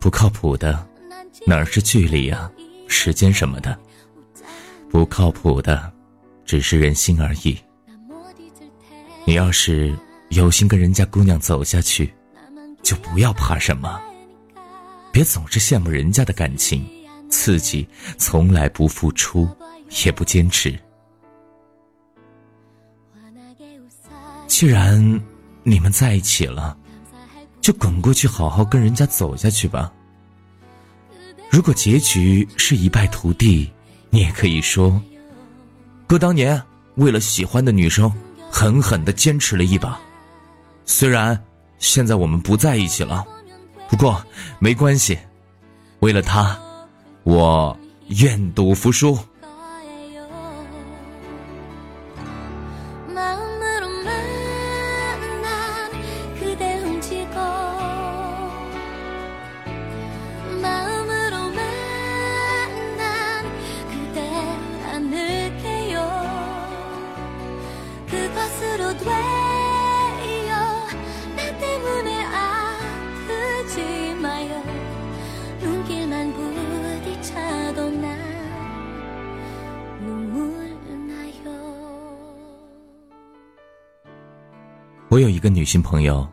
不靠谱的，哪是距离呀，时间什么的。不靠谱的，只是人心而已。你要是有心跟人家姑娘走下去，就不要怕什么。别总是羡慕人家的感情，自己从来不付出，也不坚持。既然你们在一起了。就滚过去，好好跟人家走下去吧。如果结局是一败涂地，你也可以说：“哥当年为了喜欢的女生，狠狠的坚持了一把。虽然现在我们不在一起了，不过没关系，为了她，我愿赌服输。”我有一个女性朋友，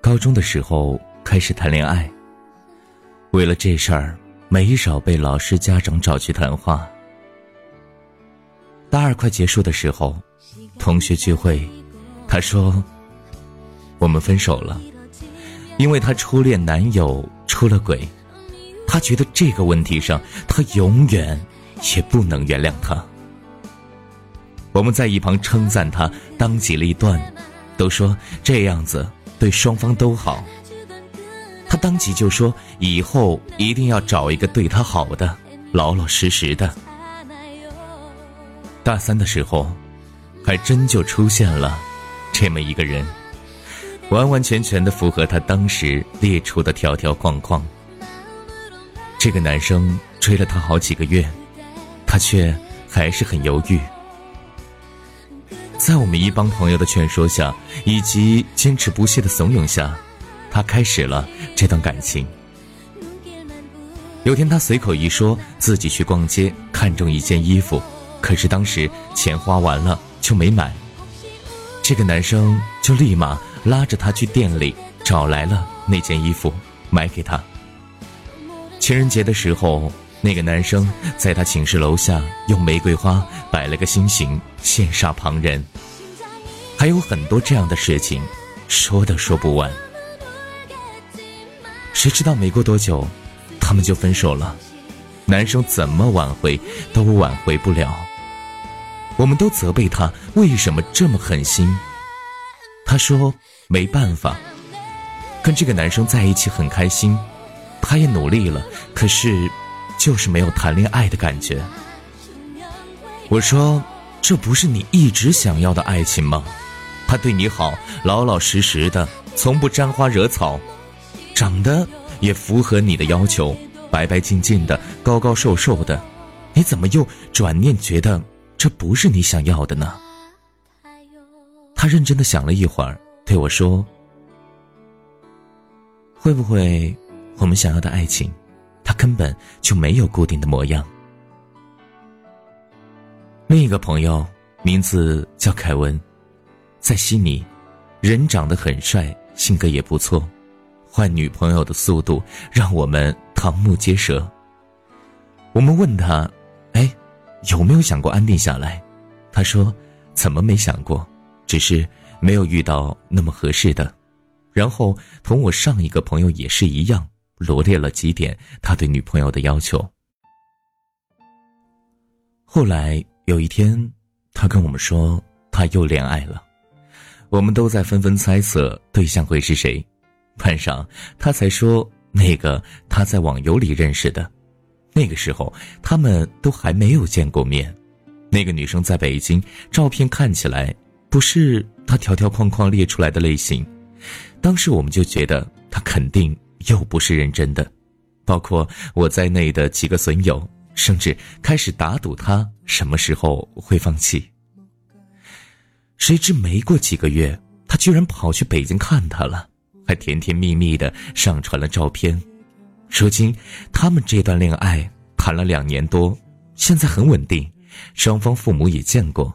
高中的时候开始谈恋爱。为了这事儿，没少被老师、家长找去谈话。大二快结束的时候，同学聚会，她说：“我们分手了，因为她初恋男友出了轨，她觉得这个问题上，她永远也不能原谅他。”我们在一旁称赞他当机立断，都说这样子对双方都好。他当即就说以后一定要找一个对他好的，老老实实的。大三的时候，还真就出现了这么一个人，完完全全的符合他当时列出的条条框框。这个男生追了她好几个月，她却还是很犹豫。在我们一帮朋友的劝说下，以及坚持不懈的怂恿下，他开始了这段感情。有天，他随口一说自己去逛街，看中一件衣服，可是当时钱花完了就没买。这个男生就立马拉着他去店里找来了那件衣服，买给他。情人节的时候，那个男生在他寝室楼下用玫瑰花摆了个心形，羡煞旁人。还有很多这样的事情，说都说不完。谁知道没过多久，他们就分手了。男生怎么挽回都挽回不了。我们都责备他为什么这么狠心。他说没办法，跟这个男生在一起很开心，他也努力了，可是就是没有谈恋爱的感觉。我说这不是你一直想要的爱情吗？他对你好，老老实实的，从不沾花惹草，长得也符合你的要求，白白净净的，高高瘦瘦的，你怎么又转念觉得这不是你想要的呢？他认真的想了一会儿，对我说：“会不会我们想要的爱情，他根本就没有固定的模样？”另一个朋友名字叫凯文。在悉尼，人长得很帅，性格也不错，换女朋友的速度让我们瞠目结舌。我们问他：“哎，有没有想过安定下来？”他说：“怎么没想过，只是没有遇到那么合适的。”然后同我上一个朋友也是一样，罗列了几点他对女朋友的要求。后来有一天，他跟我们说他又恋爱了。我们都在纷纷猜测对象会是谁，晚上他才说那个他在网游里认识的，那个时候他们都还没有见过面，那个女生在北京，照片看起来不是他条条框框列出来的类型，当时我们就觉得他肯定又不是认真的，包括我在内的几个损友，甚至开始打赌他什么时候会放弃。谁知没过几个月，他居然跑去北京看他了，还甜甜蜜蜜的上传了照片。如今，他们这段恋爱谈了两年多，现在很稳定，双方父母也见过。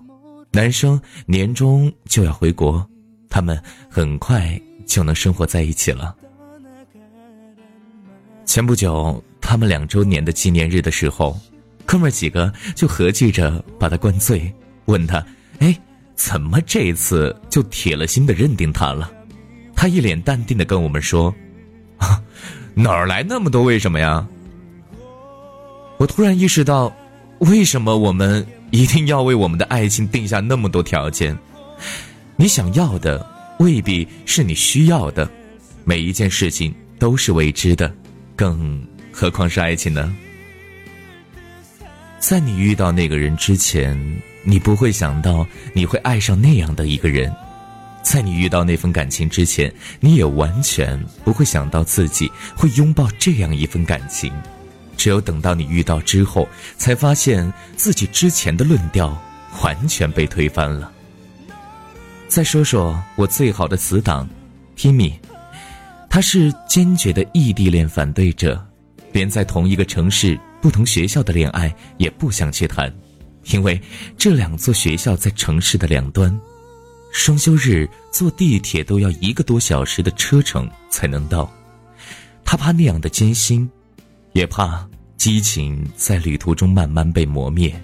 男生年终就要回国，他们很快就能生活在一起了。前不久，他们两周年的纪念日的时候，哥们几个就合计着把他灌醉，问他：“哎，怎么这次就铁了心的认定他了？”他一脸淡定的跟我们说：“啊，哪儿来那么多为什么呀？”我突然意识到，为什么我们一定要为我们的爱情定下那么多条件？你想要的未必是你需要的，每一件事情都是未知的。更何况是爱情呢？在你遇到那个人之前，你不会想到你会爱上那样的一个人；在你遇到那份感情之前，你也完全不会想到自己会拥抱这样一份感情。只有等到你遇到之后，才发现自己之前的论调完全被推翻了。再说说我最好的死党，Timmy。他是坚决的异地恋反对者，连在同一个城市、不同学校的恋爱也不想去谈，因为这两座学校在城市的两端，双休日坐地铁都要一个多小时的车程才能到。他怕那样的艰辛，也怕激情在旅途中慢慢被磨灭，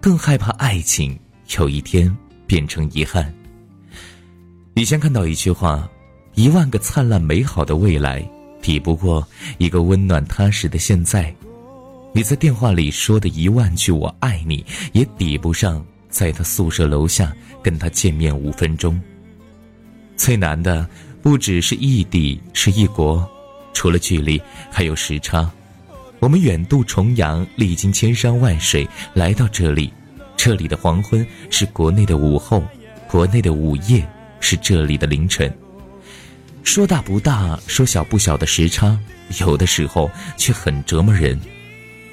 更害怕爱情有一天变成遗憾。以前看到一句话。一万个灿烂美好的未来，抵不过一个温暖踏实的现在。你在电话里说的一万句“我爱你”，也抵不上在他宿舍楼下跟他见面五分钟。最难的不只是异地，是异国，除了距离，还有时差。我们远渡重洋，历经千山万水来到这里，这里的黄昏是国内的午后，国内的午夜是这里的凌晨。说大不大，说小不小的时差，有的时候却很折磨人。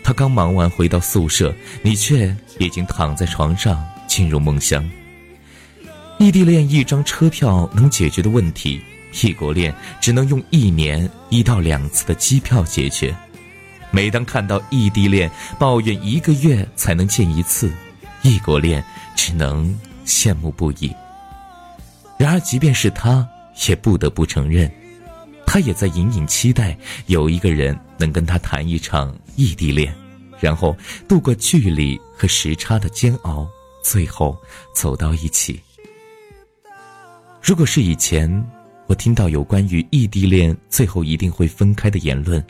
他刚忙完回到宿舍，你却已经躺在床上进入梦乡。异地恋一张车票能解决的问题，异国恋只能用一年一到两次的机票解决。每当看到异地恋抱怨一个月才能见一次，异国恋只能羡慕不已。然而，即便是他。也不得不承认，他也在隐隐期待有一个人能跟他谈一场异地恋，然后度过距离和时差的煎熬，最后走到一起。如果是以前，我听到有关于异地恋最后一定会分开的言论，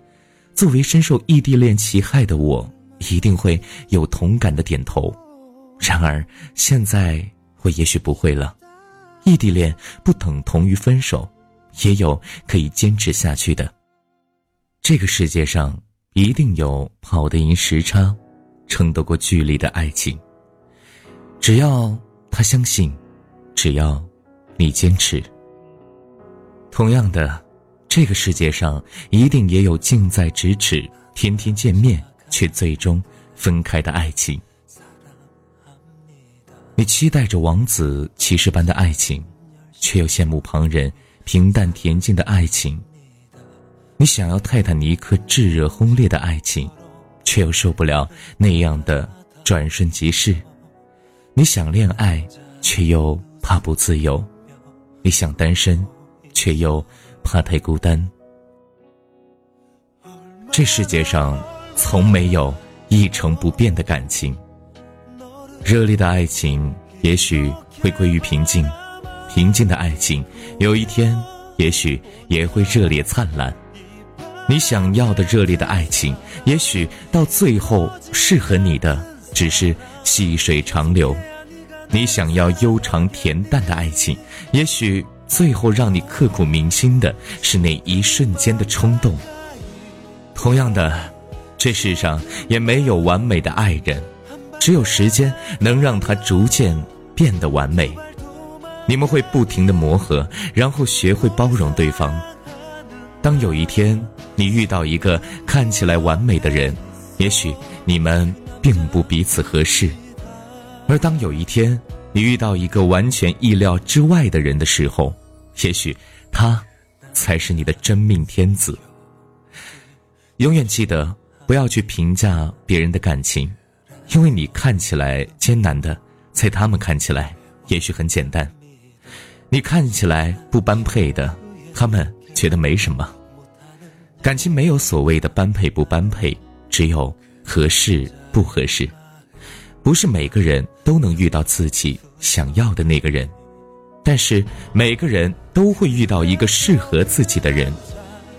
作为深受异地恋其害的我，一定会有同感的点头。然而现在，我也许不会了。异地恋不等同于分手，也有可以坚持下去的。这个世界上一定有跑得赢时差、撑得过距离的爱情。只要他相信，只要你坚持。同样的，这个世界上一定也有近在咫尺、天天见面却最终分开的爱情。你期待着王子骑士般的爱情，却又羡慕旁人平淡恬静的爱情。你想要泰坦尼克炙热轰烈的爱情，却又受不了那样的转瞬即逝。你想恋爱，却又怕不自由；你想单身，却又怕太孤单。这世界上从没有一成不变的感情。热烈的爱情也许会归于平静，平静的爱情有一天也许也会热烈灿烂。你想要的热烈的爱情，也许到最后适合你的只是细水长流；你想要悠长恬淡的爱情，也许最后让你刻骨铭心的是那一瞬间的冲动。同样的，这世上也没有完美的爱人。只有时间能让它逐渐变得完美。你们会不停的磨合，然后学会包容对方。当有一天你遇到一个看起来完美的人，也许你们并不彼此合适；而当有一天你遇到一个完全意料之外的人的时候，也许他才是你的真命天子。永远记得不要去评价别人的感情，因为你看起来艰难的，在他们看起来也许很简单；你看起来不般配的，他们觉得没什么。感情没有所谓的般配不般配，只有合适不合适。不是每个人都能遇到自己想要的那个人，但是每个人都会遇到一个适合自己的人。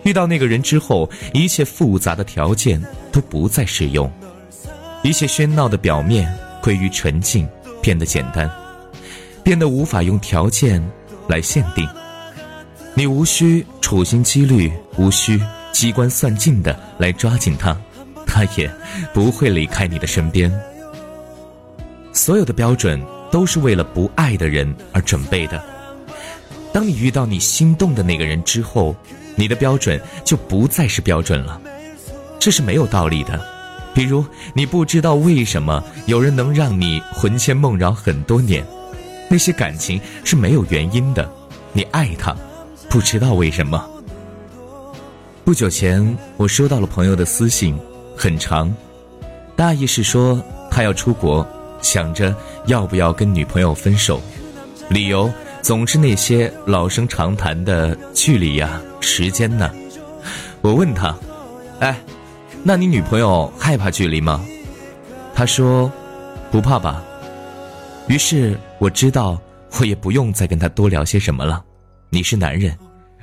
遇到那个人之后，一切复杂的条件都不再适用，一切喧闹的表面归于纯净，变得简单，变得无法用条件来限定。你无需处心积虑，无需。机关算尽的来抓紧他，他也不会离开你的身边。所有的标准都是为了不爱的人而准备的。当你遇到你心动的那个人之后，你的标准就不再是标准了。这是没有道理的。比如，你不知道为什么有人能让你魂牵梦绕很多年，那些感情是没有原因的。你爱他，不知道为什么。不久前，我收到了朋友的私信，很长，大意是说他要出国，想着要不要跟女朋友分手，理由总是那些老生常谈的距离呀、时间呢。我问他：“哎，那你女朋友害怕距离吗？”他说：“不怕吧。”于是我知道，我也不用再跟他多聊些什么了。你是男人，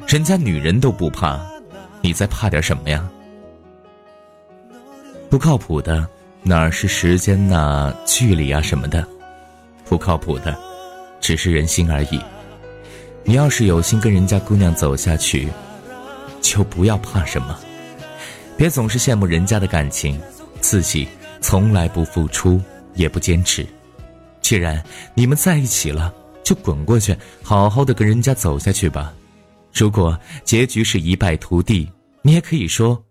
人家女人都不怕。你在怕点什么呀？不靠谱的哪是时间呐、距离啊什么的，不靠谱的，只是人心而已。你要是有心跟人家姑娘走下去，就不要怕什么，别总是羡慕人家的感情，自己从来不付出也不坚持。既然你们在一起了，就滚过去，好好的跟人家走下去吧。如果结局是一败涂地，你也可以说，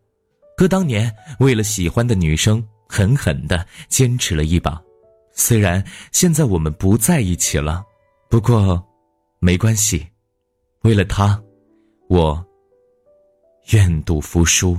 哥当年为了喜欢的女生狠狠的坚持了一把，虽然现在我们不在一起了，不过没关系，为了她，我愿赌服输。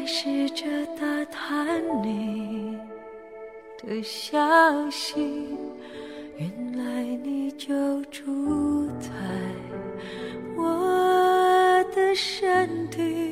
还试着打探你的消息。原来你就住在我的身体，